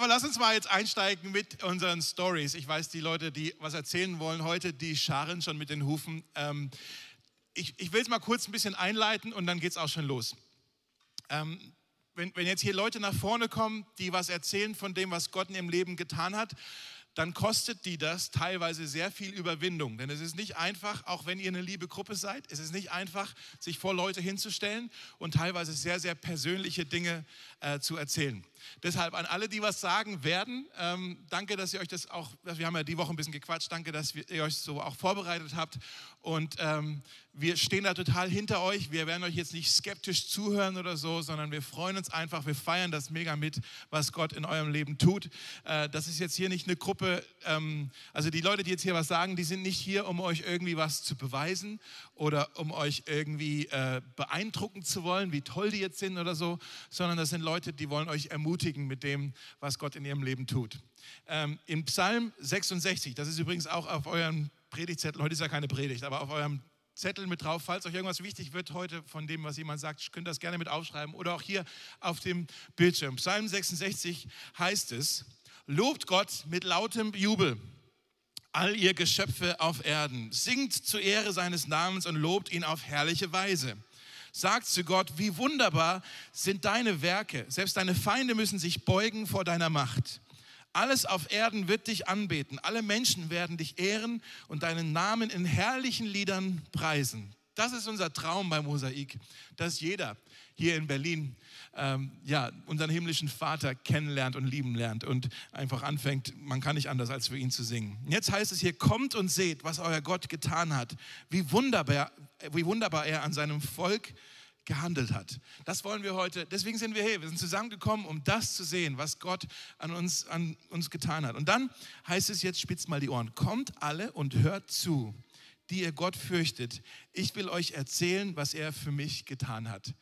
Aber lass uns mal jetzt einsteigen mit unseren Stories. Ich weiß, die Leute, die was erzählen wollen heute, die scharen schon mit den Hufen. Ähm, ich, ich will es mal kurz ein bisschen einleiten und dann geht es auch schon los. Ähm, wenn, wenn jetzt hier Leute nach vorne kommen, die was erzählen von dem, was Gott in ihrem Leben getan hat, dann kostet die das teilweise sehr viel Überwindung. Denn es ist nicht einfach, auch wenn ihr eine liebe Gruppe seid, es ist nicht einfach, sich vor Leute hinzustellen und teilweise sehr, sehr persönliche Dinge äh, zu erzählen. Deshalb an alle, die was sagen werden, ähm, danke, dass ihr euch das auch, wir haben ja die Woche ein bisschen gequatscht, danke, dass ihr euch so auch vorbereitet habt. Und ähm, wir stehen da total hinter euch. Wir werden euch jetzt nicht skeptisch zuhören oder so, sondern wir freuen uns einfach, wir feiern das mega mit, was Gott in eurem Leben tut. Äh, das ist jetzt hier nicht eine Gruppe, ähm, also die Leute, die jetzt hier was sagen, die sind nicht hier, um euch irgendwie was zu beweisen oder um euch irgendwie äh, beeindrucken zu wollen, wie toll die jetzt sind oder so, sondern das sind Leute, die wollen euch ermutigen mit dem, was Gott in ihrem Leben tut. Ähm, in Psalm 66, das ist übrigens auch auf eurem Predigtzettel, heute ist ja keine Predigt, aber auf eurem Zettel mit drauf, falls euch irgendwas wichtig wird heute von dem, was jemand sagt, könnt ihr das gerne mit aufschreiben oder auch hier auf dem Bildschirm. Psalm 66 heißt es, lobt Gott mit lautem Jubel, all ihr Geschöpfe auf Erden, singt zur Ehre seines Namens und lobt ihn auf herrliche Weise. Sagt zu Gott, wie wunderbar sind deine Werke, selbst deine Feinde müssen sich beugen vor deiner Macht. Alles auf Erden wird dich anbeten. Alle Menschen werden dich ehren und deinen Namen in herrlichen Liedern preisen. Das ist unser Traum beim Mosaik, dass jeder hier in Berlin ähm, ja, unseren himmlischen Vater kennenlernt und lieben lernt und einfach anfängt, man kann nicht anders, als für ihn zu singen. Jetzt heißt es hier, kommt und seht, was euer Gott getan hat, wie wunderbar, wie wunderbar er an seinem Volk gehandelt hat. Das wollen wir heute, deswegen sind wir hier. Wir sind zusammengekommen, um das zu sehen, was Gott an uns, an uns getan hat. Und dann heißt es jetzt, spitzt mal die Ohren, kommt alle und hört zu, die ihr Gott fürchtet. Ich will euch erzählen, was er für mich getan hat.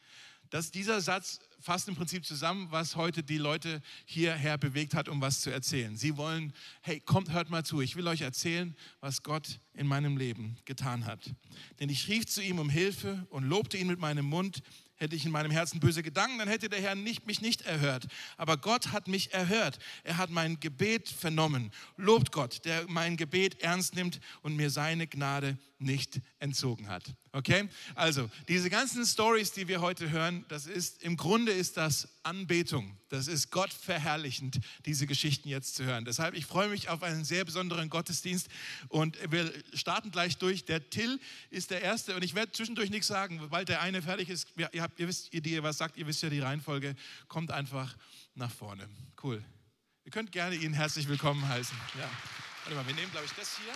Dass dieser Satz fasst im Prinzip zusammen, was heute die Leute hierher bewegt hat, um was zu erzählen. Sie wollen, hey, kommt, hört mal zu, ich will euch erzählen, was Gott in meinem Leben getan hat. Denn ich rief zu ihm um Hilfe und lobte ihn mit meinem Mund. Hätte ich in meinem Herzen böse Gedanken, dann hätte der Herr nicht, mich nicht erhört. Aber Gott hat mich erhört. Er hat mein Gebet vernommen. Lobt Gott, der mein Gebet ernst nimmt und mir seine Gnade nicht entzogen hat. Okay? Also, diese ganzen Stories, die wir heute hören, das ist im Grunde ist das Anbetung. Das ist Gott verherrlichend, diese Geschichten jetzt zu hören. Deshalb, ich freue mich auf einen sehr besonderen Gottesdienst und wir starten gleich durch. Der Till ist der Erste und ich werde zwischendurch nichts sagen, weil der eine fertig ist. Ihr, habt, ihr wisst, ihr, die ihr was sagt, ihr wisst ja die Reihenfolge. Kommt einfach nach vorne. Cool. Ihr könnt gerne ihn herzlich willkommen heißen. Ja. Warte mal, wir nehmen, glaube ich, das hier.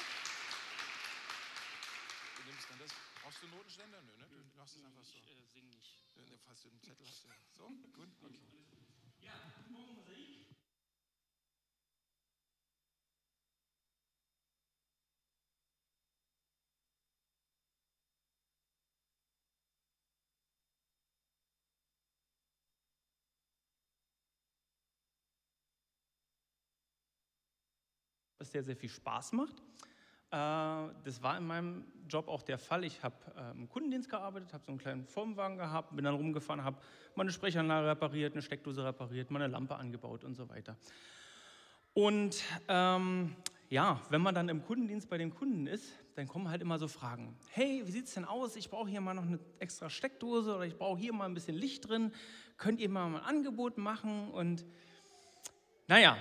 Brauchst du Notenständer? Nö, ne? Du machst es einfach so. Ich äh, sing nicht. Falls du einen Zettel hast. Ja. So, gut, okay. Ja, morgen Mosaik. Was sehr, sehr viel Spaß macht. Äh, das war in meinem Job auch der Fall. Ich habe äh, im Kundendienst gearbeitet, habe so einen kleinen Firmenwagen gehabt, bin dann rumgefahren, habe meine Sprechanlage repariert, eine Steckdose repariert, meine Lampe angebaut und so weiter. Und ähm, ja, wenn man dann im Kundendienst bei den Kunden ist, dann kommen halt immer so Fragen. Hey, wie sieht es denn aus? Ich brauche hier mal noch eine extra Steckdose oder ich brauche hier mal ein bisschen Licht drin. Könnt ihr mal ein Angebot machen? Und naja,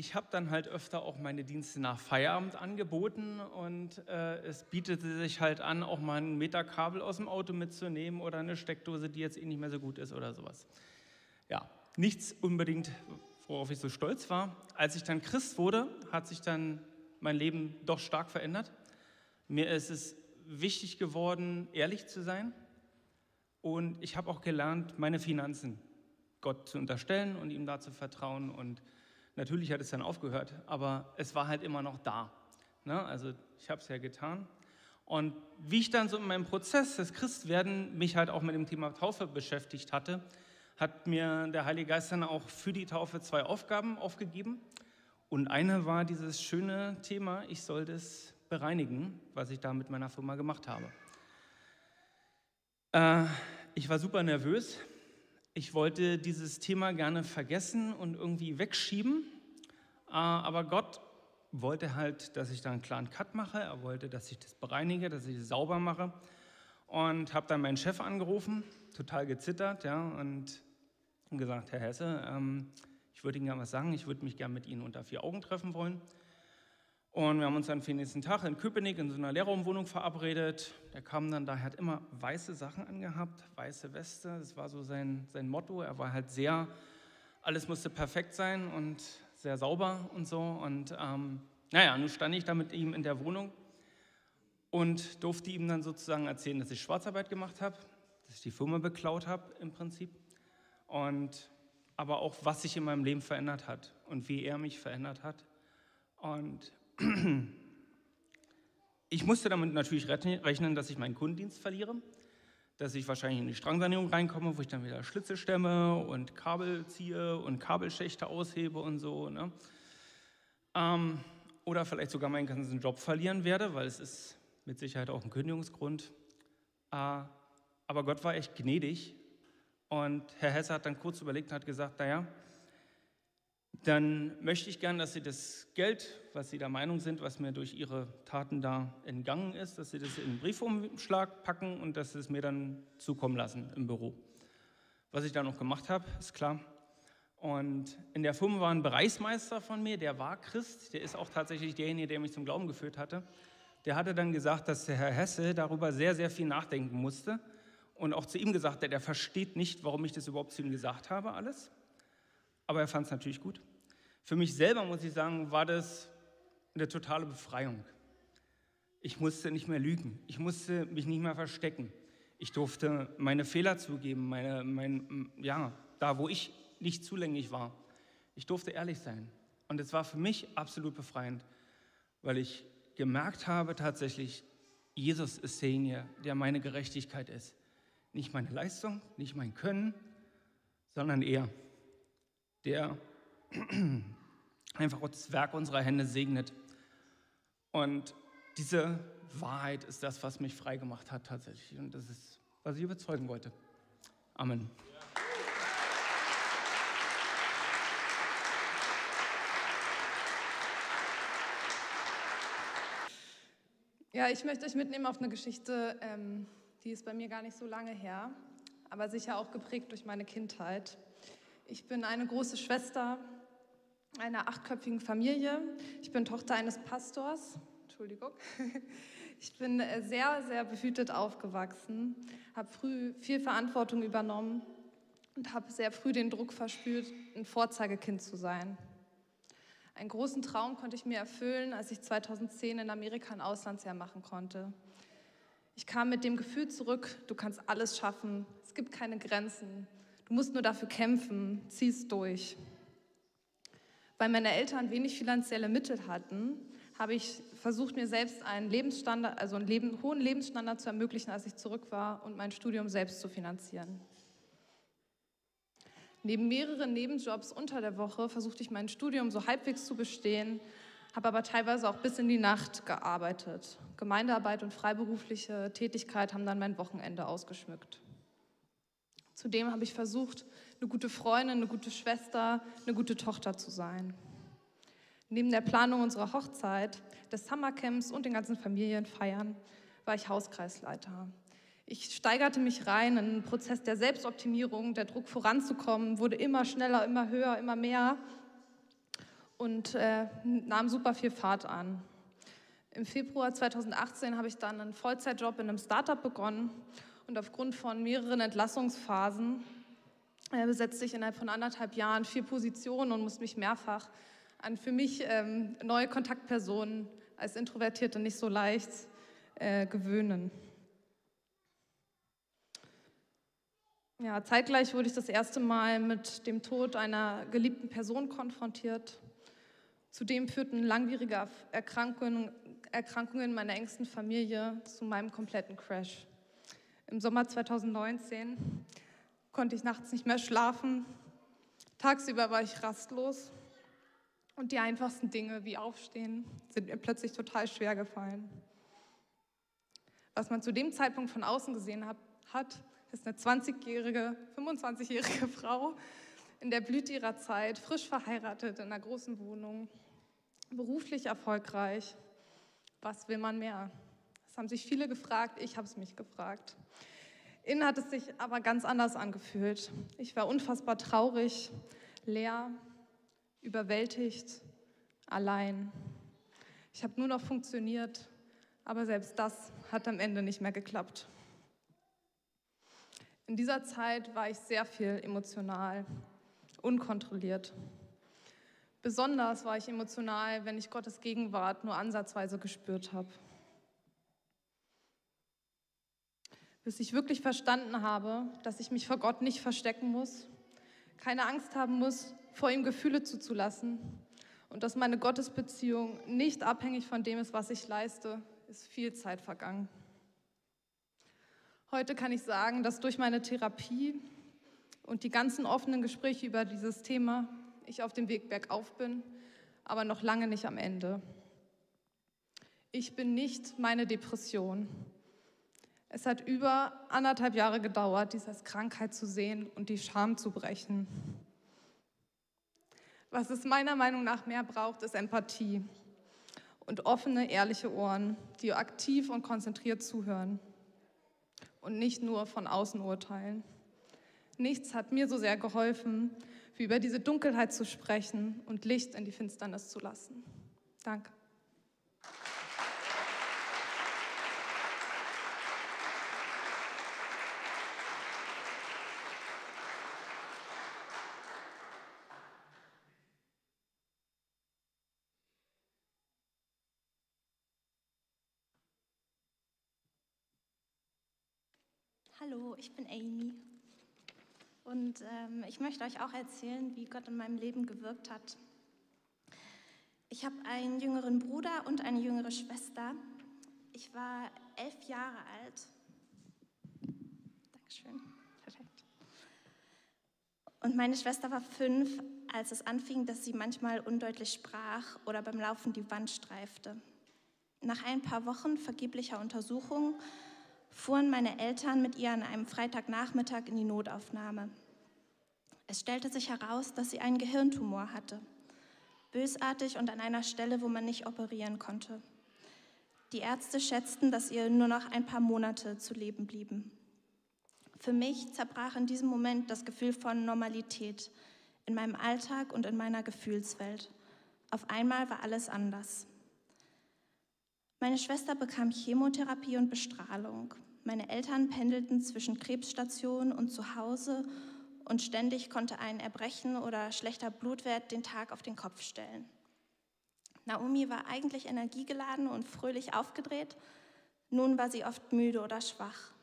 ich habe dann halt öfter auch meine Dienste nach Feierabend angeboten und äh, es bietete sich halt an, auch mal ein Meter Kabel aus dem Auto mitzunehmen oder eine Steckdose, die jetzt eh nicht mehr so gut ist oder sowas. Ja, nichts unbedingt, worauf ich so stolz war. Als ich dann Christ wurde, hat sich dann mein Leben doch stark verändert. Mir ist es wichtig geworden, ehrlich zu sein und ich habe auch gelernt, meine Finanzen Gott zu unterstellen und ihm da zu vertrauen und Natürlich hat es dann aufgehört, aber es war halt immer noch da. Ne? Also ich habe es ja getan. Und wie ich dann so in meinem Prozess des Christwerden mich halt auch mit dem Thema Taufe beschäftigt hatte, hat mir der Heilige Geist dann auch für die Taufe zwei Aufgaben aufgegeben. Und eine war dieses schöne Thema, ich soll das bereinigen, was ich da mit meiner Firma gemacht habe. Äh, ich war super nervös. Ich wollte dieses Thema gerne vergessen und irgendwie wegschieben, äh, aber Gott wollte halt, dass ich da einen klaren Cut mache. Er wollte, dass ich das bereinige, dass ich es sauber mache. Und habe dann meinen Chef angerufen, total gezittert, ja, und gesagt, Herr Hesse, ähm, ich würde Ihnen gerne was sagen, ich würde mich gerne mit Ihnen unter vier Augen treffen wollen. Und wir haben uns dann für den nächsten Tag in Köpenick in so einer Lehrraumwohnung verabredet. Der kam dann da, er hat immer weiße Sachen angehabt, weiße Weste, das war so sein, sein Motto. Er war halt sehr, alles musste perfekt sein und sehr sauber und so. Und ähm, naja, nun stand ich da mit ihm in der Wohnung und durfte ihm dann sozusagen erzählen, dass ich Schwarzarbeit gemacht habe, dass ich die Firma beklaut habe im Prinzip. Und aber auch, was sich in meinem Leben verändert hat und wie er mich verändert hat. Und ich musste damit natürlich rechnen, dass ich meinen Kundendienst verliere dass ich wahrscheinlich in die Strangsanierung reinkomme, wo ich dann wieder Schlitze stemme und Kabel ziehe und Kabelschächte aushebe und so. Ne? Ähm, oder vielleicht sogar meinen ganzen Job verlieren werde, weil es ist mit Sicherheit auch ein Kündigungsgrund. Äh, aber Gott war echt gnädig und Herr Hesse hat dann kurz überlegt und hat gesagt, naja, dann möchte ich gern, dass Sie das Geld, was Sie der Meinung sind, was mir durch Ihre Taten da entgangen ist, dass Sie das in einen Briefumschlag packen und dass Sie es mir dann zukommen lassen im Büro. Was ich da noch gemacht habe, ist klar. Und in der Firma war ein Bereichsmeister von mir, der war Christ, der ist auch tatsächlich derjenige, der mich zum Glauben geführt hatte. Der hatte dann gesagt, dass der Herr Hesse darüber sehr, sehr viel nachdenken musste und auch zu ihm gesagt hat, er versteht nicht, warum ich das überhaupt zu ihm gesagt habe, alles aber er fand es natürlich gut. Für mich selber, muss ich sagen, war das eine totale Befreiung. Ich musste nicht mehr lügen, ich musste mich nicht mehr verstecken. Ich durfte meine Fehler zugeben, meine, mein, ja, da wo ich nicht zulänglich war. Ich durfte ehrlich sein. Und es war für mich absolut befreiend, weil ich gemerkt habe tatsächlich, Jesus ist derjenige, der meine Gerechtigkeit ist. Nicht meine Leistung, nicht mein Können, sondern er der einfach das Werk unserer Hände segnet. Und diese Wahrheit ist das, was mich frei gemacht hat tatsächlich. Und das ist, was ich überzeugen wollte. Amen. Ja, ich möchte euch mitnehmen auf eine Geschichte, ähm, die ist bei mir gar nicht so lange her, aber sicher auch geprägt durch meine Kindheit. Ich bin eine große Schwester einer achtköpfigen Familie. Ich bin Tochter eines Pastors. Entschuldigung. Ich bin äh, sehr, sehr behütet aufgewachsen, habe früh viel Verantwortung übernommen und habe sehr früh den Druck verspürt, ein Vorzeigekind zu sein. Einen großen Traum konnte ich mir erfüllen, als ich 2010 in Amerika ein Auslandsjahr machen konnte. Ich kam mit dem Gefühl zurück, du kannst alles schaffen, es gibt keine Grenzen, Du musst nur dafür kämpfen, zieh es durch. Weil meine Eltern wenig finanzielle Mittel hatten, habe ich versucht, mir selbst einen Lebensstandard, also einen Leben, hohen Lebensstandard zu ermöglichen, als ich zurück war und mein Studium selbst zu finanzieren. Neben mehreren Nebenjobs unter der Woche versuchte ich mein Studium so halbwegs zu bestehen, habe aber teilweise auch bis in die Nacht gearbeitet. Gemeindearbeit und freiberufliche Tätigkeit haben dann mein Wochenende ausgeschmückt. Zudem habe ich versucht, eine gute Freundin, eine gute Schwester, eine gute Tochter zu sein. Neben der Planung unserer Hochzeit, des Summercamps und den ganzen Familienfeiern war ich Hauskreisleiter. Ich steigerte mich rein in einen Prozess der Selbstoptimierung, der Druck voranzukommen, wurde immer schneller, immer höher, immer mehr und äh, nahm super viel Fahrt an. Im Februar 2018 habe ich dann einen Vollzeitjob in einem Startup begonnen und aufgrund von mehreren Entlassungsphasen besetzte ich innerhalb von anderthalb Jahren vier Positionen und musste mich mehrfach an für mich ähm, neue Kontaktpersonen als Introvertierte nicht so leicht äh, gewöhnen. Ja, zeitgleich wurde ich das erste Mal mit dem Tod einer geliebten Person konfrontiert. Zudem führten langwierige Erkrankungen, Erkrankungen meiner engsten Familie zu meinem kompletten Crash. Im Sommer 2019 konnte ich nachts nicht mehr schlafen. Tagsüber war ich rastlos. Und die einfachsten Dinge wie Aufstehen sind mir plötzlich total schwer gefallen. Was man zu dem Zeitpunkt von außen gesehen hat, ist eine 20-jährige, 25-jährige Frau in der Blüte ihrer Zeit, frisch verheiratet, in einer großen Wohnung, beruflich erfolgreich. Was will man mehr? Das haben sich viele gefragt, ich habe es mich gefragt. Innen hat es sich aber ganz anders angefühlt. Ich war unfassbar traurig, leer, überwältigt, allein. Ich habe nur noch funktioniert, aber selbst das hat am Ende nicht mehr geklappt. In dieser Zeit war ich sehr viel emotional, unkontrolliert. Besonders war ich emotional, wenn ich Gottes Gegenwart nur ansatzweise gespürt habe. Bis ich wirklich verstanden habe, dass ich mich vor Gott nicht verstecken muss, keine Angst haben muss, vor ihm Gefühle zuzulassen und dass meine Gottesbeziehung nicht abhängig von dem ist, was ich leiste, ist viel Zeit vergangen. Heute kann ich sagen, dass durch meine Therapie und die ganzen offenen Gespräche über dieses Thema ich auf dem Weg bergauf bin, aber noch lange nicht am Ende. Ich bin nicht meine Depression. Es hat über anderthalb Jahre gedauert, diese Krankheit zu sehen und die Scham zu brechen. Was es meiner Meinung nach mehr braucht, ist Empathie und offene, ehrliche Ohren, die aktiv und konzentriert zuhören und nicht nur von außen urteilen. Nichts hat mir so sehr geholfen, wie über diese Dunkelheit zu sprechen und Licht in die Finsternis zu lassen. Danke. Hallo, ich bin Amy. Und ähm, ich möchte euch auch erzählen, wie Gott in meinem Leben gewirkt hat. Ich habe einen jüngeren Bruder und eine jüngere Schwester. Ich war elf Jahre alt. Dankeschön. Perfekt. Und meine Schwester war fünf, als es anfing, dass sie manchmal undeutlich sprach oder beim Laufen die Wand streifte. Nach ein paar Wochen vergeblicher Untersuchungen fuhren meine Eltern mit ihr an einem Freitagnachmittag in die Notaufnahme. Es stellte sich heraus, dass sie einen Gehirntumor hatte. Bösartig und an einer Stelle, wo man nicht operieren konnte. Die Ärzte schätzten, dass ihr nur noch ein paar Monate zu leben blieben. Für mich zerbrach in diesem Moment das Gefühl von Normalität in meinem Alltag und in meiner Gefühlswelt. Auf einmal war alles anders. Meine Schwester bekam Chemotherapie und Bestrahlung. Meine Eltern pendelten zwischen Krebsstation und zu Hause und ständig konnte ein Erbrechen oder schlechter Blutwert den Tag auf den Kopf stellen. Naomi war eigentlich energiegeladen und fröhlich aufgedreht, nun war sie oft müde oder schwach.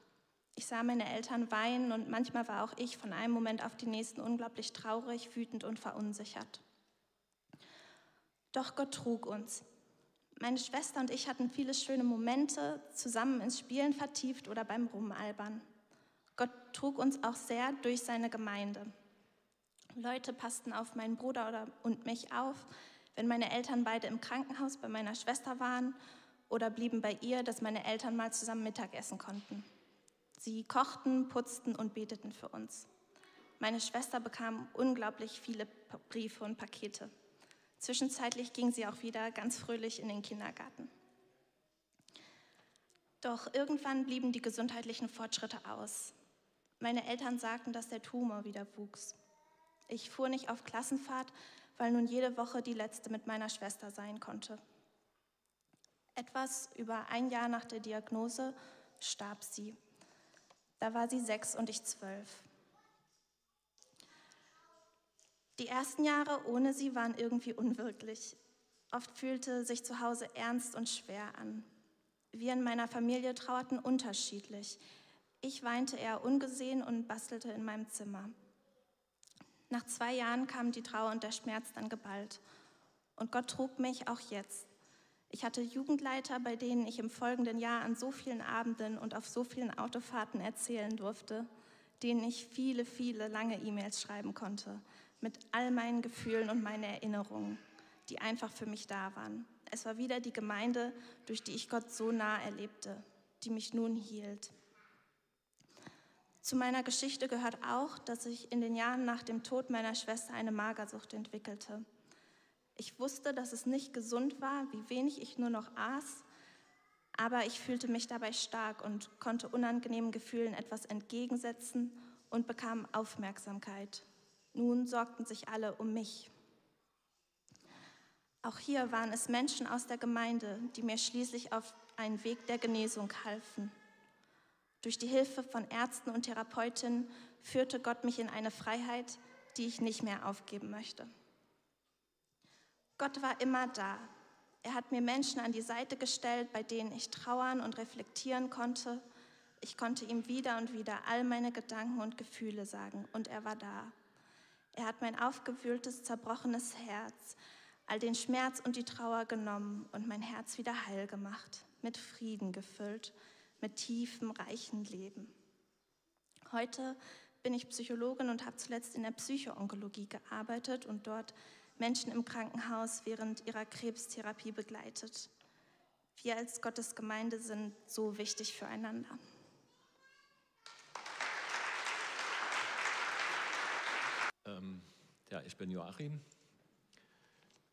Ich sah meine Eltern weinen und manchmal war auch ich von einem Moment auf den nächsten unglaublich traurig, wütend und verunsichert. Doch Gott trug uns. Meine Schwester und ich hatten viele schöne Momente zusammen ins Spielen vertieft oder beim Rumalbern. Gott trug uns auch sehr durch seine Gemeinde. Leute passten auf meinen Bruder und mich auf, wenn meine Eltern beide im Krankenhaus bei meiner Schwester waren oder blieben bei ihr, dass meine Eltern mal zusammen Mittagessen konnten. Sie kochten, putzten und beteten für uns. Meine Schwester bekam unglaublich viele Briefe und Pakete. Zwischenzeitlich ging sie auch wieder ganz fröhlich in den Kindergarten. Doch irgendwann blieben die gesundheitlichen Fortschritte aus. Meine Eltern sagten, dass der Tumor wieder wuchs. Ich fuhr nicht auf Klassenfahrt, weil nun jede Woche die letzte mit meiner Schwester sein konnte. Etwas über ein Jahr nach der Diagnose starb sie. Da war sie sechs und ich zwölf. Die ersten Jahre ohne sie waren irgendwie unwirklich. Oft fühlte sich zu Hause ernst und schwer an. Wir in meiner Familie trauerten unterschiedlich. Ich weinte eher ungesehen und bastelte in meinem Zimmer. Nach zwei Jahren kamen die Trauer und der Schmerz dann geballt. Und Gott trug mich auch jetzt. Ich hatte Jugendleiter, bei denen ich im folgenden Jahr an so vielen Abenden und auf so vielen Autofahrten erzählen durfte, denen ich viele, viele lange E-Mails schreiben konnte, mit all meinen Gefühlen und meinen Erinnerungen, die einfach für mich da waren. Es war wieder die Gemeinde, durch die ich Gott so nah erlebte, die mich nun hielt. Zu meiner Geschichte gehört auch, dass ich in den Jahren nach dem Tod meiner Schwester eine Magersucht entwickelte. Ich wusste, dass es nicht gesund war, wie wenig ich nur noch aß, aber ich fühlte mich dabei stark und konnte unangenehmen Gefühlen etwas entgegensetzen und bekam Aufmerksamkeit. Nun sorgten sich alle um mich. Auch hier waren es Menschen aus der Gemeinde, die mir schließlich auf einen Weg der Genesung halfen. Durch die Hilfe von Ärzten und Therapeutinnen führte Gott mich in eine Freiheit, die ich nicht mehr aufgeben möchte. Gott war immer da. Er hat mir Menschen an die Seite gestellt, bei denen ich trauern und reflektieren konnte. Ich konnte ihm wieder und wieder all meine Gedanken und Gefühle sagen und er war da. Er hat mein aufgewühltes, zerbrochenes Herz, all den Schmerz und die Trauer genommen und mein Herz wieder heil gemacht, mit Frieden gefüllt, mit tiefem, reichen Leben. Heute bin ich Psychologin und habe zuletzt in der Psychoonkologie gearbeitet und dort Menschen im Krankenhaus während ihrer Krebstherapie begleitet. Wir als Gottesgemeinde sind so wichtig füreinander. Ähm, ja, ich bin Joachim.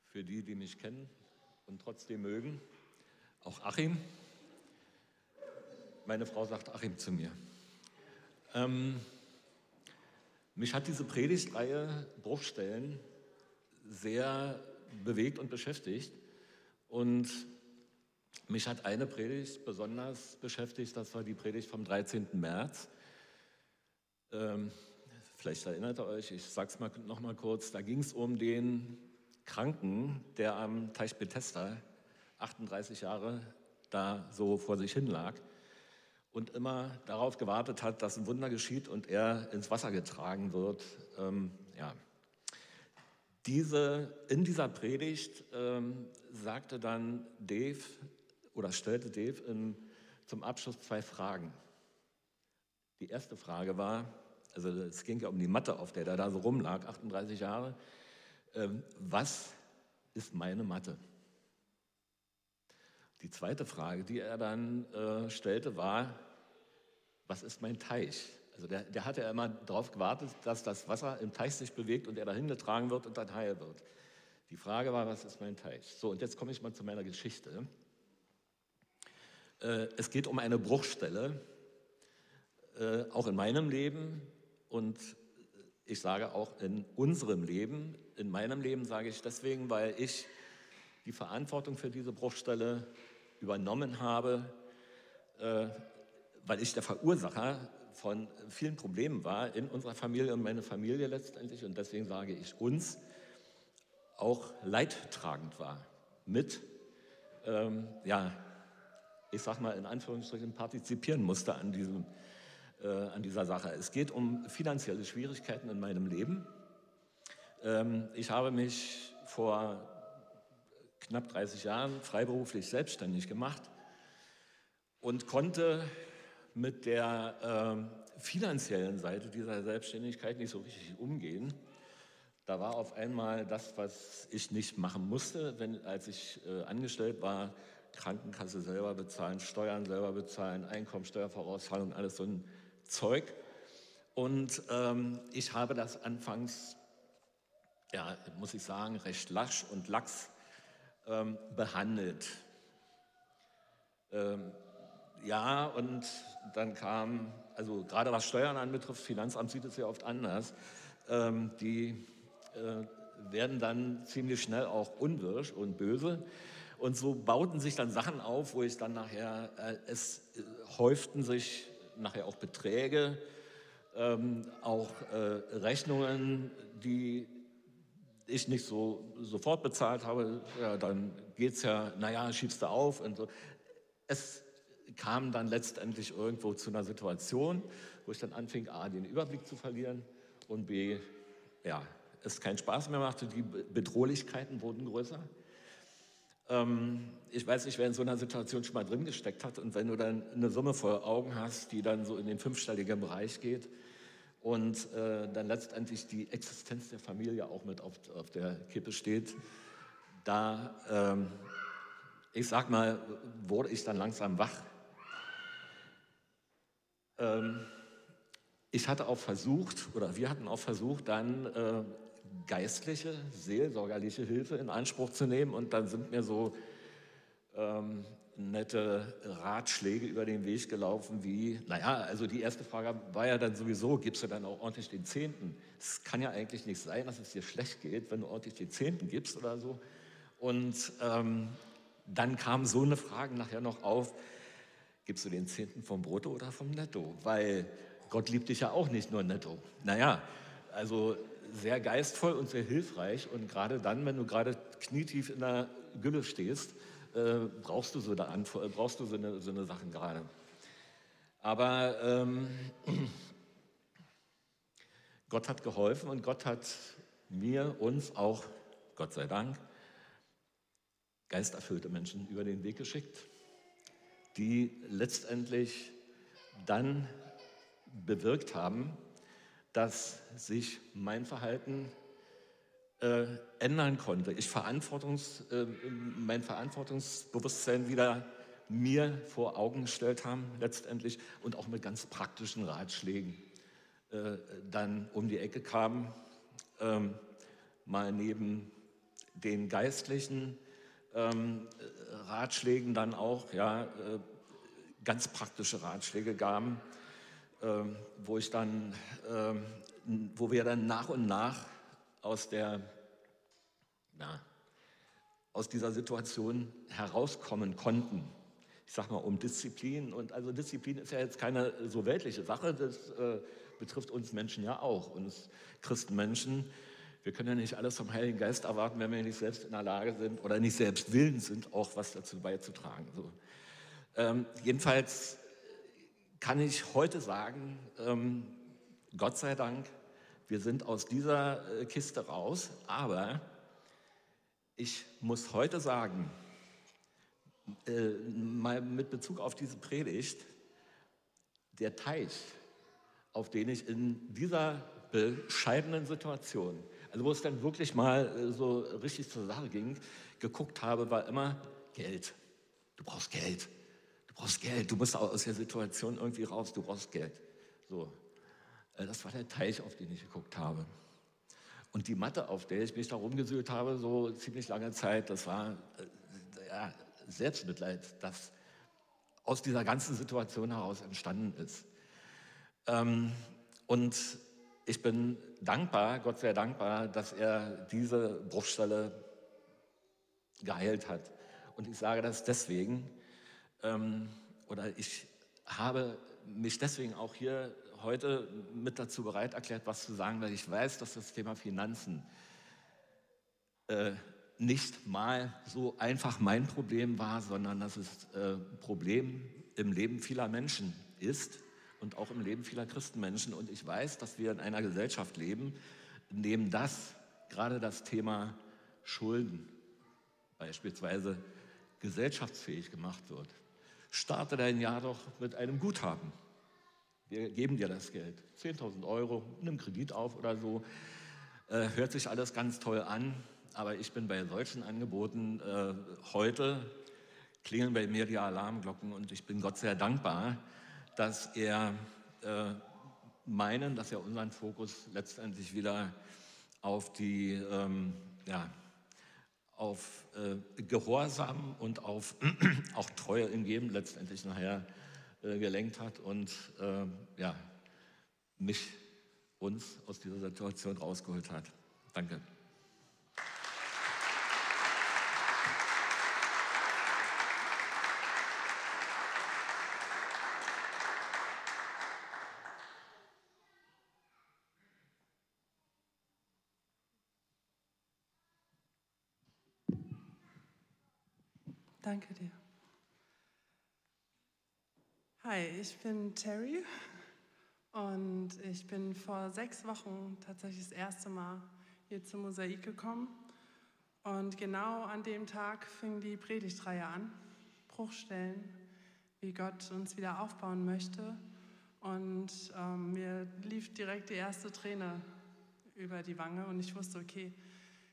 Für die, die mich kennen und trotzdem mögen, auch Achim. Meine Frau sagt Achim zu mir. Ähm, mich hat diese Predigtreihe Bruchstellen sehr bewegt und beschäftigt. Und mich hat eine Predigt besonders beschäftigt, das war die Predigt vom 13. März. Ähm, vielleicht erinnert ihr euch, ich sage es mal, noch kurz, da ging es um den Kranken, der am Teich Bethesda 38 Jahre da so vor sich hin lag und immer darauf gewartet hat, dass ein Wunder geschieht und er ins Wasser getragen wird. Ähm, ja. Diese, in dieser Predigt ähm, sagte dann Dave oder stellte Dave in, zum Abschluss zwei Fragen. Die erste Frage war, also es ging ja um die Matte, auf der er da so rumlag, 38 Jahre. Ähm, was ist meine Matte? Die zweite Frage, die er dann äh, stellte, war, was ist mein Teich? Also der, der hatte ja immer darauf gewartet, dass das Wasser im Teich sich bewegt und er dahin getragen wird und dann heil wird. Die Frage war, was ist mein Teich? So, und jetzt komme ich mal zu meiner Geschichte. Äh, es geht um eine Bruchstelle, äh, auch in meinem Leben und ich sage auch in unserem Leben. In meinem Leben sage ich deswegen, weil ich die Verantwortung für diese Bruchstelle übernommen habe, äh, weil ich der Verursacher von vielen Problemen war in unserer Familie und meine Familie letztendlich. Und deswegen sage ich uns, auch leidtragend war mit, ähm, ja, ich sag mal in Anführungsstrichen, partizipieren musste an, diesem, äh, an dieser Sache. Es geht um finanzielle Schwierigkeiten in meinem Leben. Ähm, ich habe mich vor knapp 30 Jahren freiberuflich selbstständig gemacht und konnte mit der äh, finanziellen Seite dieser Selbstständigkeit nicht so richtig umgehen. Da war auf einmal das, was ich nicht machen musste, wenn, als ich äh, angestellt war, Krankenkasse selber bezahlen, Steuern selber bezahlen, Einkommensteuervorauszahlung, alles so ein Zeug. Und ähm, ich habe das anfangs, ja, muss ich sagen, recht lasch und lax ähm, behandelt. Ähm, ja, und dann kam, also gerade was Steuern anbetrifft, Finanzamt sieht es ja oft anders, ähm, die äh, werden dann ziemlich schnell auch unwirsch und böse. Und so bauten sich dann Sachen auf, wo ich dann nachher, äh, es äh, häuften sich nachher auch Beträge, ähm, auch äh, Rechnungen, die ich nicht so sofort bezahlt habe, ja, dann geht es ja, naja, schiebst du auf und so. Es kam dann letztendlich irgendwo zu einer Situation, wo ich dann anfing, A, den Überblick zu verlieren und B, ja, es keinen Spaß mehr machte, die Bedrohlichkeiten wurden größer. Ähm, ich weiß nicht, wer in so einer Situation schon mal drin gesteckt hat und wenn du dann eine Summe vor Augen hast, die dann so in den fünfstelligen Bereich geht, und äh, dann letztendlich die Existenz der Familie auch mit auf, auf der Kippe steht, da, ähm, ich sag mal, wurde ich dann langsam wach. Ähm, ich hatte auch versucht, oder wir hatten auch versucht, dann äh, geistliche, seelsorgerliche Hilfe in Anspruch zu nehmen. Und dann sind mir so ähm, nette Ratschläge über den Weg gelaufen, wie, naja, also die erste Frage war ja dann sowieso, gibst du dann auch ordentlich den Zehnten? Es kann ja eigentlich nicht sein, dass es dir schlecht geht, wenn du ordentlich den Zehnten gibst oder so. Und ähm, dann kam so eine Frage nachher noch auf, gibst du den Zehnten vom Brutto oder vom Netto? Weil Gott liebt dich ja auch nicht nur netto. Naja, also sehr geistvoll und sehr hilfreich. Und gerade dann, wenn du gerade knietief in der Gülle stehst, äh, brauchst du so eine, Antwort, brauchst du so eine, so eine Sachen gerade. Aber ähm, Gott hat geholfen und Gott hat mir, uns auch, Gott sei Dank, geisterfüllte Menschen über den Weg geschickt, die letztendlich dann bewirkt haben, dass sich mein Verhalten äh, ändern konnte. Ich Verantwortungs, äh, mein Verantwortungsbewusstsein wieder mir vor Augen gestellt haben, letztendlich, und auch mit ganz praktischen Ratschlägen äh, dann um die Ecke kam, ähm, mal neben den geistlichen ähm, Ratschlägen dann auch ja, äh, ganz praktische Ratschläge gaben, ähm, wo ich dann, ähm, wo wir dann nach und nach aus der, ja, aus dieser Situation herauskommen konnten. Ich sage mal um Disziplin und also Disziplin ist ja jetzt keine so weltliche Sache, das äh, betrifft uns Menschen ja auch, uns Christenmenschen. Wir können ja nicht alles vom Heiligen Geist erwarten, wenn wir nicht selbst in der Lage sind oder nicht selbst willens sind, auch was dazu beizutragen. So. Ähm, jedenfalls kann ich heute sagen, ähm, Gott sei Dank, wir sind aus dieser äh, Kiste raus, aber ich muss heute sagen, äh, mal mit Bezug auf diese Predigt, der Teich, auf den ich in dieser bescheidenen Situation, also wo es dann wirklich mal äh, so richtig zur Sache ging, geguckt habe, war immer Geld. Du brauchst Geld. Du brauchst Geld, du musst aus der Situation irgendwie raus, du brauchst Geld. So, äh, das war der Teich, auf den ich geguckt habe. Und die Matte, auf der ich mich da rumgesühlt habe, so ziemlich lange Zeit, das war äh, ja, Selbstmitleid, das aus dieser ganzen Situation heraus entstanden ist. Ähm, und ich bin dankbar, Gott sehr dankbar, dass er diese Bruchstelle geheilt hat. Und ich sage das deswegen, ähm, oder ich habe mich deswegen auch hier heute mit dazu bereit erklärt, was zu sagen, weil ich weiß, dass das Thema Finanzen äh, nicht mal so einfach mein Problem war, sondern dass es äh, ein Problem im Leben vieler Menschen ist und auch im Leben vieler Christenmenschen. Und ich weiß, dass wir in einer Gesellschaft leben, in dem das, gerade das Thema Schulden beispielsweise, gesellschaftsfähig gemacht wird. Starte dein Jahr doch mit einem Guthaben. Wir geben dir das Geld. 10.000 Euro, nimm Kredit auf oder so. Äh, hört sich alles ganz toll an, aber ich bin bei solchen Angeboten äh, heute, klingeln bei mir die Alarmglocken und ich bin Gott sehr dankbar, dass er äh, meinen, dass er unseren Fokus letztendlich wieder auf die, ähm, ja, auf äh, Gehorsam und auf auch Treue im Geben letztendlich nachher äh, gelenkt hat und äh, ja, mich, uns aus dieser Situation rausgeholt hat. Danke. Danke dir. Hi, ich bin Terry und ich bin vor sechs Wochen tatsächlich das erste Mal hier zum Mosaik gekommen. Und genau an dem Tag fing die Predigtreihe an, Bruchstellen, wie Gott uns wieder aufbauen möchte. Und ähm, mir lief direkt die erste Träne über die Wange und ich wusste, okay,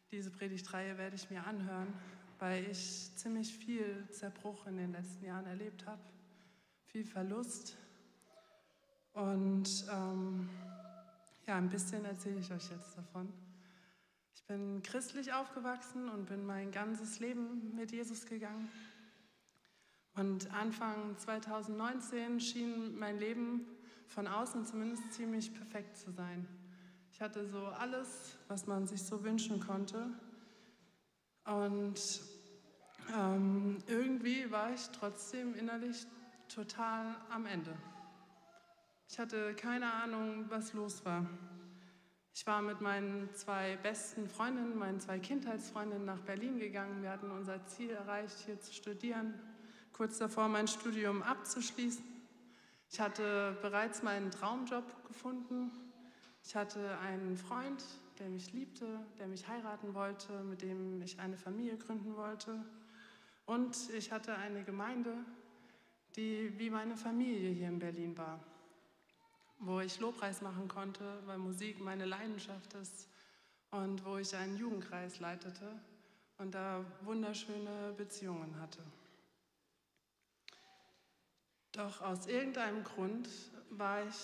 diese Predigtreihe werde ich mir anhören, weil ich ziemlich viel Zerbruch in den letzten Jahren erlebt habe viel Verlust. Und ähm, ja, ein bisschen erzähle ich euch jetzt davon. Ich bin christlich aufgewachsen und bin mein ganzes Leben mit Jesus gegangen. Und Anfang 2019 schien mein Leben von außen zumindest ziemlich perfekt zu sein. Ich hatte so alles, was man sich so wünschen konnte. Und ähm, irgendwie war ich trotzdem innerlich total am Ende. Ich hatte keine Ahnung, was los war. Ich war mit meinen zwei besten Freundinnen, meinen zwei Kindheitsfreundinnen nach Berlin gegangen. Wir hatten unser Ziel erreicht, hier zu studieren, kurz davor mein Studium abzuschließen. Ich hatte bereits meinen Traumjob gefunden. Ich hatte einen Freund, der mich liebte, der mich heiraten wollte, mit dem ich eine Familie gründen wollte. Und ich hatte eine Gemeinde, die wie meine Familie hier in Berlin war, wo ich Lobpreis machen konnte, weil Musik meine Leidenschaft ist und wo ich einen Jugendkreis leitete und da wunderschöne Beziehungen hatte. Doch aus irgendeinem Grund war ich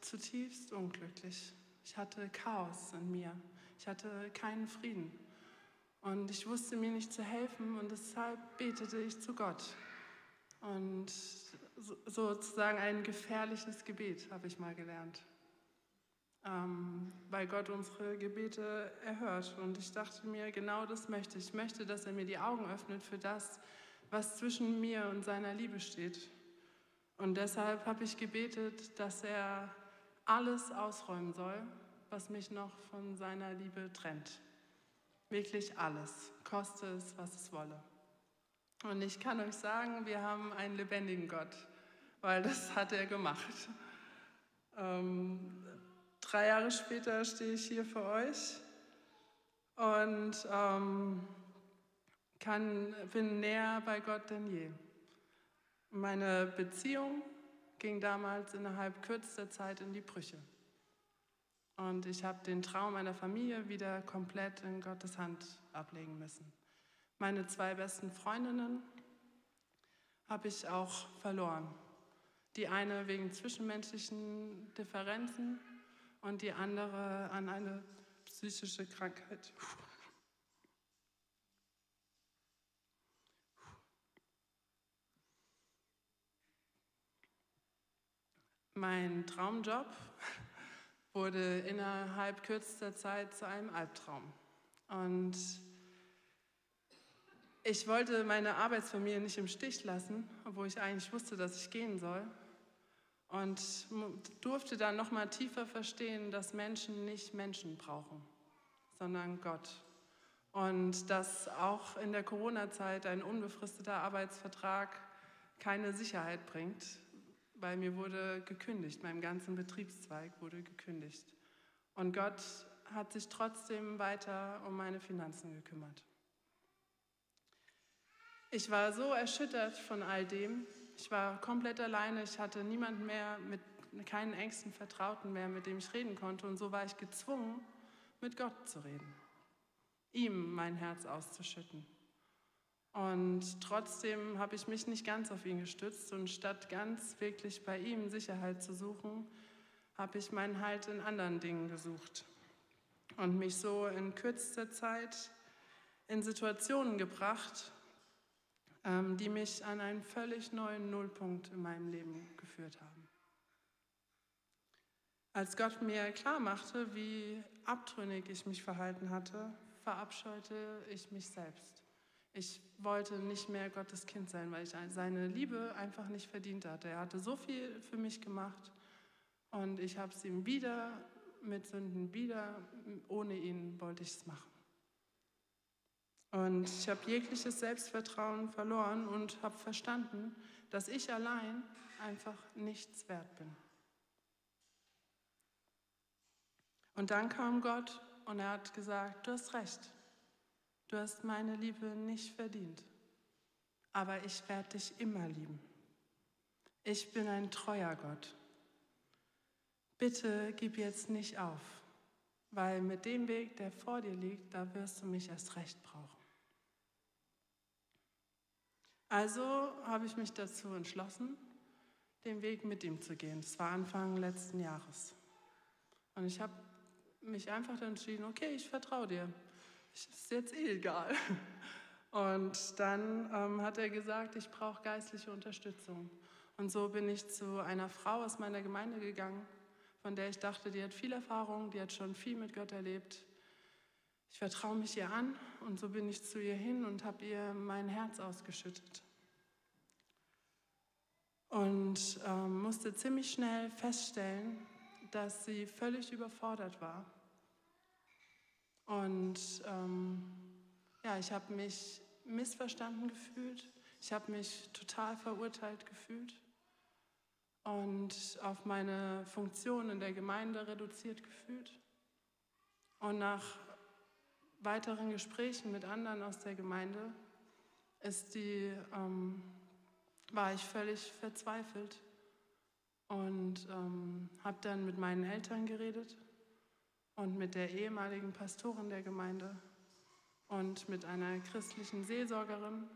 zutiefst unglücklich. Ich hatte Chaos in mir. Ich hatte keinen Frieden. Und ich wusste mir nicht zu helfen und deshalb betete ich zu Gott. Und sozusagen ein gefährliches Gebet habe ich mal gelernt. Ähm, weil Gott unsere Gebete erhört. Und ich dachte mir, genau das möchte ich. Ich möchte, dass er mir die Augen öffnet für das, was zwischen mir und seiner Liebe steht. Und deshalb habe ich gebetet, dass er alles ausräumen soll, was mich noch von seiner Liebe trennt. Wirklich alles, koste es, was es wolle. Und ich kann euch sagen, wir haben einen lebendigen Gott, weil das hat er gemacht. Ähm, drei Jahre später stehe ich hier für euch und ähm, kann, bin näher bei Gott denn je. Meine Beziehung ging damals innerhalb kürzester Zeit in die Brüche. Und ich habe den Traum meiner Familie wieder komplett in Gottes Hand ablegen müssen. Meine zwei besten Freundinnen habe ich auch verloren. Die eine wegen zwischenmenschlichen Differenzen und die andere an eine psychische Krankheit. Mein Traumjob wurde innerhalb kürzester Zeit zu einem Albtraum. Und ich wollte meine Arbeitsfamilie nicht im Stich lassen, obwohl ich eigentlich wusste, dass ich gehen soll. Und durfte dann noch mal tiefer verstehen, dass Menschen nicht Menschen brauchen, sondern Gott. Und dass auch in der Corona-Zeit ein unbefristeter Arbeitsvertrag keine Sicherheit bringt, weil mir wurde gekündigt, meinem ganzen Betriebszweig wurde gekündigt. Und Gott hat sich trotzdem weiter um meine Finanzen gekümmert. Ich war so erschüttert von all dem. Ich war komplett alleine. Ich hatte niemanden mehr, mit keinen engsten Vertrauten mehr, mit dem ich reden konnte. Und so war ich gezwungen, mit Gott zu reden, ihm mein Herz auszuschütten. Und trotzdem habe ich mich nicht ganz auf ihn gestützt und statt ganz wirklich bei ihm Sicherheit zu suchen, habe ich meinen Halt in anderen Dingen gesucht und mich so in kürzester Zeit in Situationen gebracht, ähm, die mich an einen völlig neuen Nullpunkt in meinem Leben geführt haben. Als Gott mir klar machte, wie abtrünnig ich mich verhalten hatte, verabscheute ich mich selbst. Ich wollte nicht mehr Gottes Kind sein, weil ich seine Liebe einfach nicht verdient hatte. Er hatte so viel für mich gemacht und ich habe es ihm wieder mit Sünden, wieder ohne ihn wollte ich es machen. Und ich habe jegliches Selbstvertrauen verloren und habe verstanden, dass ich allein einfach nichts wert bin. Und dann kam Gott und er hat gesagt, du hast recht, Du hast meine Liebe nicht verdient, aber ich werde dich immer lieben. Ich bin ein treuer Gott. Bitte gib jetzt nicht auf, weil mit dem Weg, der vor dir liegt, da wirst du mich erst recht brauchen. Also habe ich mich dazu entschlossen, den Weg mit ihm zu gehen. Das war Anfang letzten Jahres. Und ich habe mich einfach entschieden, okay, ich vertraue dir. Ist jetzt eh egal. Und dann ähm, hat er gesagt, ich brauche geistliche Unterstützung. Und so bin ich zu einer Frau aus meiner Gemeinde gegangen, von der ich dachte, die hat viel Erfahrung, die hat schon viel mit Gott erlebt. Ich vertraue mich ihr an und so bin ich zu ihr hin und habe ihr mein Herz ausgeschüttet. Und ähm, musste ziemlich schnell feststellen, dass sie völlig überfordert war. Und ähm, ja, ich habe mich missverstanden gefühlt. Ich habe mich total verurteilt gefühlt und auf meine Funktion in der Gemeinde reduziert gefühlt. Und nach weiteren Gesprächen mit anderen aus der Gemeinde ist die, ähm, war ich völlig verzweifelt und ähm, habe dann mit meinen Eltern geredet und mit der ehemaligen Pastorin der Gemeinde und mit einer christlichen Seelsorgerin.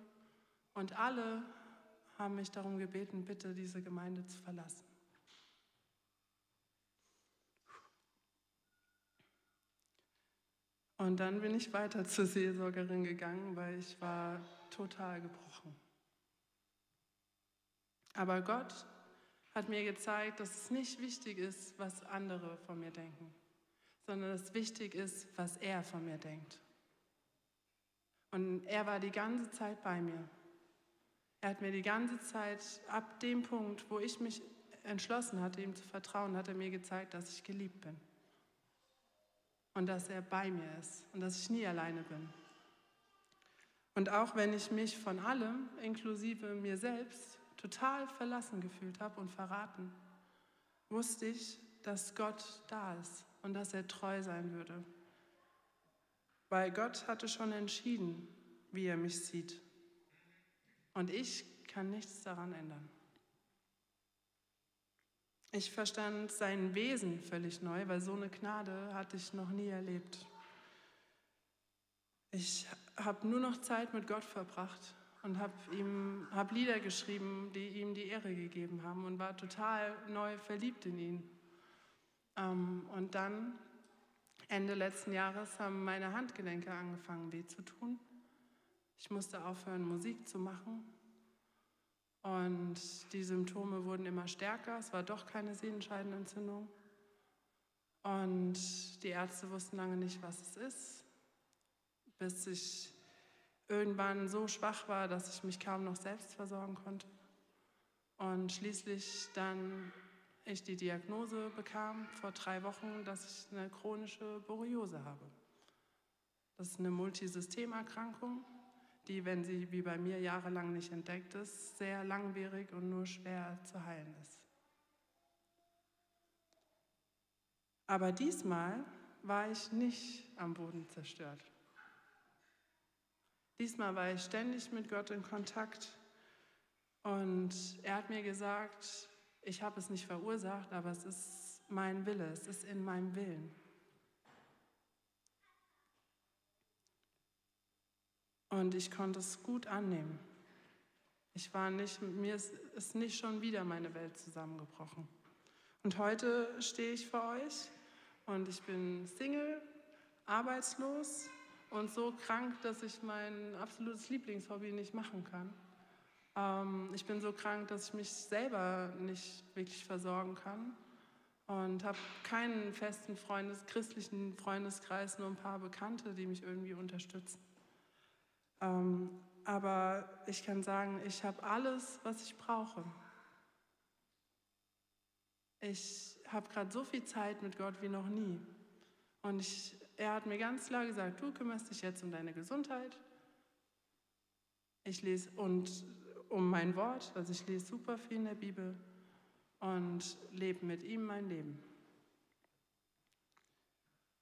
Und alle haben mich darum gebeten, bitte diese Gemeinde zu verlassen. Und dann bin ich weiter zur Seelsorgerin gegangen, weil ich war total gebrochen. Aber Gott hat mir gezeigt, dass es nicht wichtig ist, was andere von mir denken, sondern dass es wichtig ist, was er von mir denkt. Und er war die ganze Zeit bei mir. Er hat mir die ganze Zeit, ab dem Punkt, wo ich mich entschlossen hatte, ihm zu vertrauen, hat er mir gezeigt, dass ich geliebt bin. Und dass er bei mir ist und dass ich nie alleine bin. Und auch wenn ich mich von allem, inklusive mir selbst, total verlassen gefühlt habe und verraten, wusste ich, dass Gott da ist und dass er treu sein würde. Weil Gott hatte schon entschieden, wie er mich sieht. Und ich kann nichts daran ändern. Ich verstand sein Wesen völlig neu, weil so eine Gnade hatte ich noch nie erlebt. Ich habe nur noch Zeit mit Gott verbracht und habe ihm hab Lieder geschrieben, die ihm die Ehre gegeben haben und war total neu verliebt in ihn. Ähm, und dann, Ende letzten Jahres, haben meine Handgelenke angefangen weh zu tun. Ich musste aufhören, Musik zu machen. Und die Symptome wurden immer stärker. Es war doch keine Sehenscheidenentzündung. Und die Ärzte wussten lange nicht, was es ist, bis ich irgendwann so schwach war, dass ich mich kaum noch selbst versorgen konnte. Und schließlich dann ich die Diagnose bekam vor drei Wochen, dass ich eine chronische Borreliose habe. Das ist eine Multisystemerkrankung die, wenn sie wie bei mir jahrelang nicht entdeckt ist, sehr langwierig und nur schwer zu heilen ist. Aber diesmal war ich nicht am Boden zerstört. Diesmal war ich ständig mit Gott in Kontakt und er hat mir gesagt, ich habe es nicht verursacht, aber es ist mein Wille, es ist in meinem Willen. Und ich konnte es gut annehmen. Ich war nicht, mir ist, ist nicht schon wieder meine Welt zusammengebrochen. Und heute stehe ich vor euch und ich bin Single, arbeitslos und so krank, dass ich mein absolutes Lieblingshobby nicht machen kann. Ähm, ich bin so krank, dass ich mich selber nicht wirklich versorgen kann und habe keinen festen Freundes, christlichen Freundeskreis, nur ein paar Bekannte, die mich irgendwie unterstützen. Ähm, aber ich kann sagen, ich habe alles, was ich brauche. Ich habe gerade so viel Zeit mit Gott wie noch nie. Und ich, er hat mir ganz klar gesagt, du kümmerst dich jetzt um deine Gesundheit. Ich lese und um mein Wort, also ich lese super viel in der Bibel und lebe mit ihm mein Leben.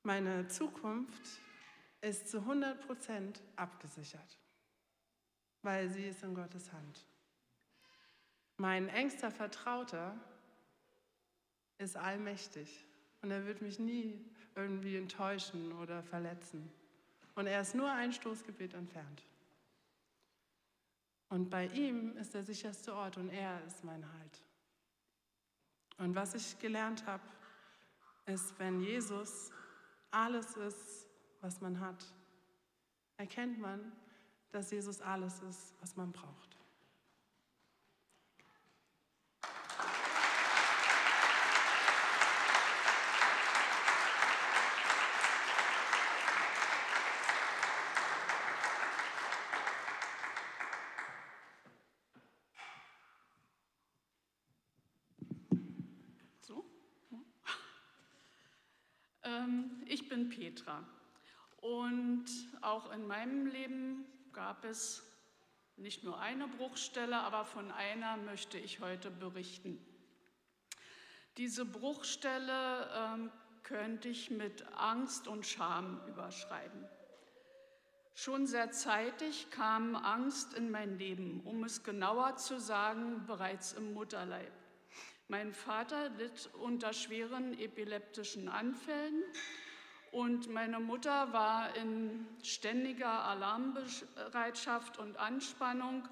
Meine Zukunft ist zu 100 Prozent abgesichert, weil sie ist in Gottes Hand. Mein engster Vertrauter ist allmächtig und er wird mich nie irgendwie enttäuschen oder verletzen. Und er ist nur ein Stoßgebet entfernt. Und bei ihm ist der sicherste Ort und er ist mein Halt. Und was ich gelernt habe, ist, wenn Jesus alles ist, was man hat, erkennt man, dass Jesus alles ist, was man braucht. Ich bin Petra und auch in meinem Leben gab es nicht nur eine Bruchstelle, aber von einer möchte ich heute berichten. Diese Bruchstelle ähm, könnte ich mit Angst und Scham überschreiben. Schon sehr zeitig kam Angst in mein Leben, um es genauer zu sagen, bereits im Mutterleib. Mein Vater litt unter schweren epileptischen Anfällen und meine Mutter war in ständiger Alarmbereitschaft und Anspannung,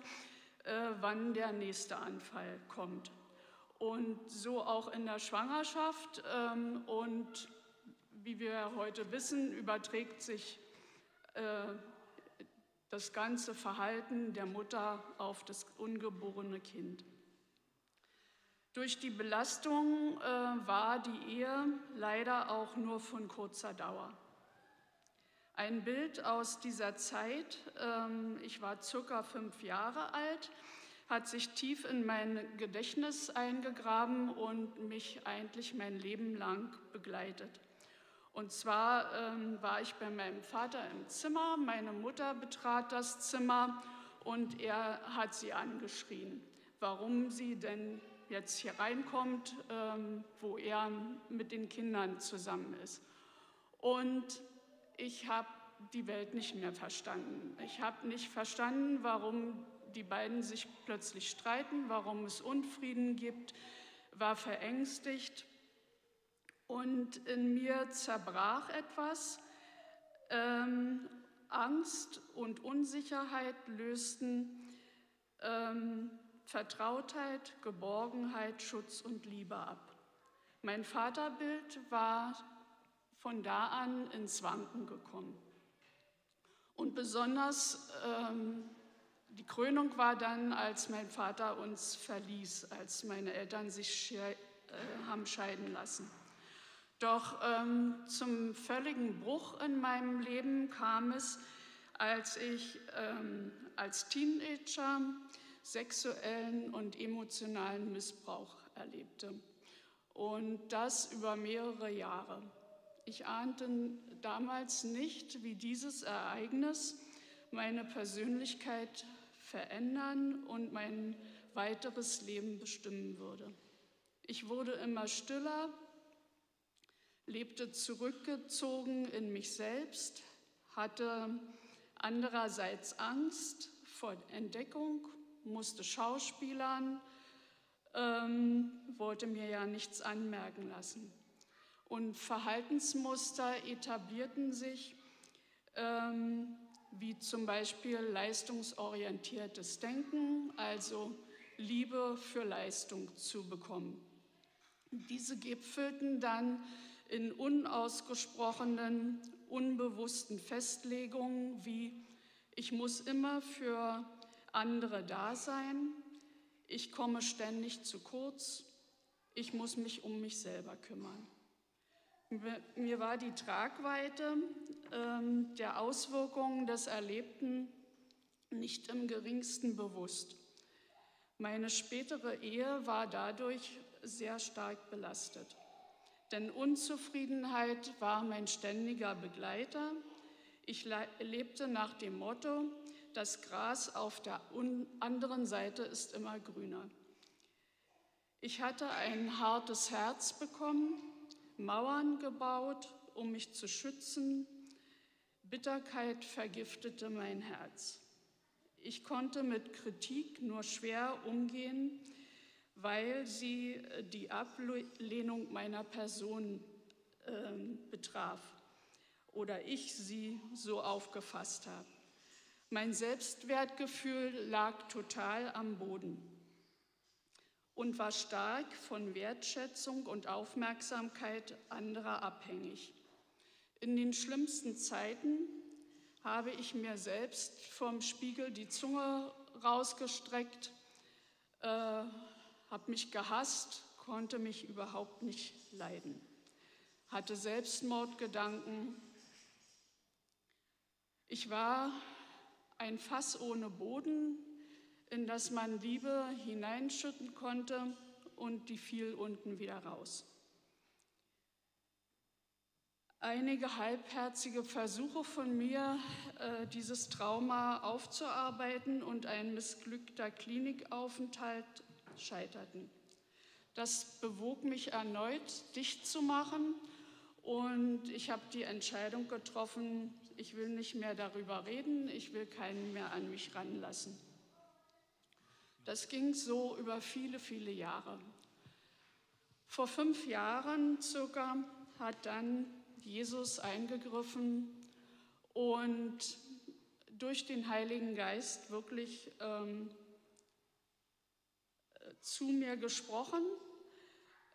äh, wann der nächste Anfall kommt. Und so auch in der Schwangerschaft. Ähm, und wie wir heute wissen, überträgt sich äh, das ganze Verhalten der Mutter auf das ungeborene Kind. Durch die Belastung äh, war die Ehe leider auch nur von kurzer Dauer. Ein Bild aus dieser Zeit, ähm, ich war circa fünf Jahre alt, hat sich tief in mein Gedächtnis eingegraben und mich eigentlich mein Leben lang begleitet. Und zwar ähm, war ich bei meinem Vater im Zimmer, meine Mutter betrat das Zimmer und er hat sie angeschrien, warum sie denn jetzt hier reinkommt, ähm, wo er mit den Kindern zusammen ist. Und ich habe die Welt nicht mehr verstanden. Ich habe nicht verstanden, warum die beiden sich plötzlich streiten, warum es Unfrieden gibt, war verängstigt und in mir zerbrach etwas. Ähm, Angst und Unsicherheit lösten ähm, Vertrautheit, Geborgenheit, Schutz und Liebe ab. Mein Vaterbild war von da an ins Wanken gekommen. Und besonders ähm, die Krönung war dann, als mein Vater uns verließ, als meine Eltern sich äh, haben scheiden lassen. Doch ähm, zum völligen Bruch in meinem Leben kam es, als ich ähm, als Teenager sexuellen und emotionalen Missbrauch erlebte. Und das über mehrere Jahre. Ich ahnte damals nicht, wie dieses Ereignis meine Persönlichkeit verändern und mein weiteres Leben bestimmen würde. Ich wurde immer stiller, lebte zurückgezogen in mich selbst, hatte andererseits Angst vor Entdeckung musste schauspielern, ähm, wollte mir ja nichts anmerken lassen. Und Verhaltensmuster etablierten sich, ähm, wie zum Beispiel leistungsorientiertes Denken, also Liebe für Leistung zu bekommen. Diese gipfelten dann in unausgesprochenen, unbewussten Festlegungen wie ich muss immer für andere da sein, ich komme ständig zu kurz, ich muss mich um mich selber kümmern. Mir war die Tragweite ähm, der Auswirkungen des Erlebten nicht im geringsten bewusst. Meine spätere Ehe war dadurch sehr stark belastet. Denn Unzufriedenheit war mein ständiger Begleiter. Ich lebte nach dem Motto, das Gras auf der anderen Seite ist immer grüner. Ich hatte ein hartes Herz bekommen, Mauern gebaut, um mich zu schützen. Bitterkeit vergiftete mein Herz. Ich konnte mit Kritik nur schwer umgehen, weil sie die Ablehnung meiner Person äh, betraf oder ich sie so aufgefasst habe. Mein Selbstwertgefühl lag total am Boden. und war stark von Wertschätzung und Aufmerksamkeit anderer abhängig. In den schlimmsten Zeiten habe ich mir selbst vom Spiegel die Zunge rausgestreckt, äh, habe mich gehasst, konnte mich überhaupt nicht leiden, hatte Selbstmordgedanken. Ich war ein Fass ohne Boden, in das man Liebe hineinschütten konnte und die fiel unten wieder raus. Einige halbherzige Versuche von mir, äh, dieses Trauma aufzuarbeiten und ein missglückter Klinikaufenthalt scheiterten. Das bewog mich erneut, dicht zu machen und ich habe die Entscheidung getroffen, ich will nicht mehr darüber reden, ich will keinen mehr an mich ranlassen. Das ging so über viele, viele Jahre. Vor fünf Jahren circa hat dann Jesus eingegriffen und durch den Heiligen Geist wirklich ähm, zu mir gesprochen.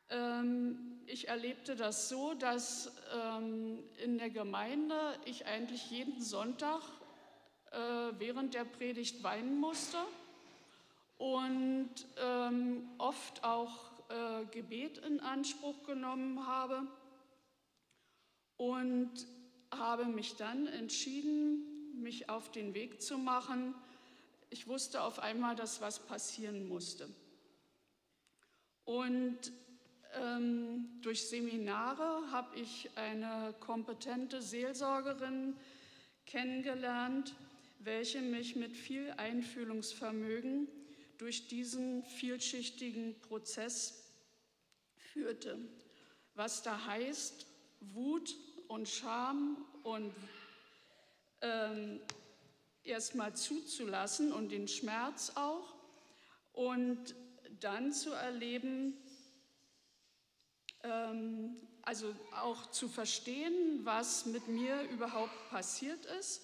Ähm, ich erlebte das so, dass ähm, in der Gemeinde ich eigentlich jeden Sonntag äh, während der Predigt weinen musste und ähm, oft auch äh, Gebet in Anspruch genommen habe und habe mich dann entschieden, mich auf den Weg zu machen. Ich wusste auf einmal, dass was passieren musste. Und durch Seminare habe ich eine kompetente Seelsorgerin kennengelernt, welche mich mit viel Einfühlungsvermögen durch diesen vielschichtigen Prozess führte. Was da heißt, Wut und Scham und ähm, erstmal zuzulassen und den Schmerz auch und dann zu erleben, ähm, also auch zu verstehen, was mit mir überhaupt passiert ist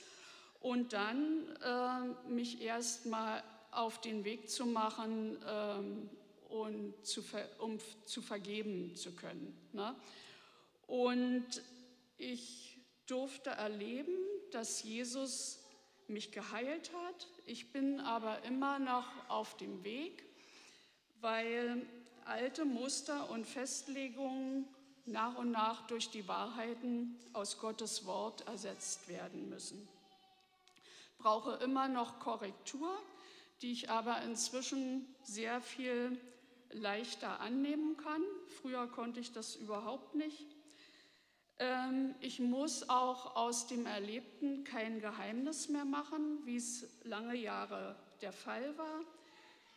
und dann äh, mich erstmal auf den Weg zu machen ähm, und zu, um zu vergeben zu können. Ne? Und ich durfte erleben, dass Jesus mich geheilt hat. Ich bin aber immer noch auf dem Weg weil alte Muster und Festlegungen nach und nach durch die Wahrheiten aus Gottes Wort ersetzt werden müssen. Brauche immer noch Korrektur, die ich aber inzwischen sehr viel leichter annehmen kann. Früher konnte ich das überhaupt nicht. Ähm, ich muss auch aus dem Erlebten kein Geheimnis mehr machen, wie es lange Jahre der Fall war.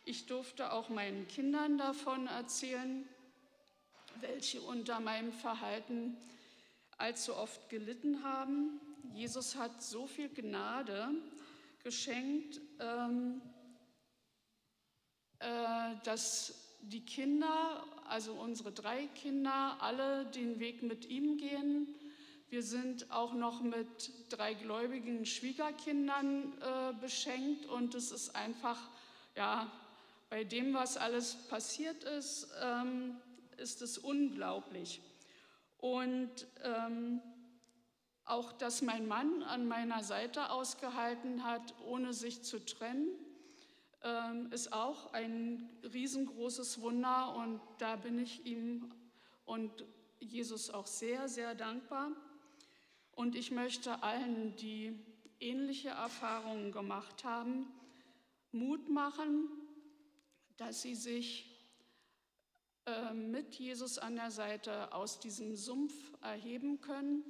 Ich durfte auch meinen Kindern davon erzählen, welche unter meinem Verhalten allzu oft gelitten haben. Jesus hat so viel Gnade geschenkt, ähm, äh, dass die Kinder, also unsere drei Kinder, alle den Weg mit ihm gehen. Wir sind auch noch mit drei gläubigen Schwiegerkindern äh, beschenkt und es ist einfach, ja, bei dem, was alles passiert ist, ähm, ist es unglaublich. Und ähm, auch, dass mein Mann an meiner Seite ausgehalten hat, ohne sich zu trennen, ähm, ist auch ein riesengroßes Wunder und da bin ich ihm und Jesus auch sehr, sehr dankbar. Und ich möchte allen, die ähnliche Erfahrungen gemacht haben, Mut machen, dass sie sich äh, mit Jesus an der Seite aus diesem Sumpf erheben können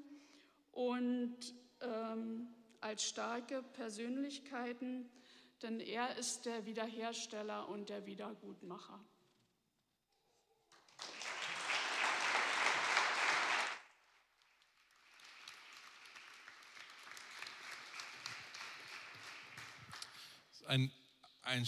und ähm, als starke Persönlichkeiten, denn er ist der Wiederhersteller und der Wiedergutmacher. Ein, ein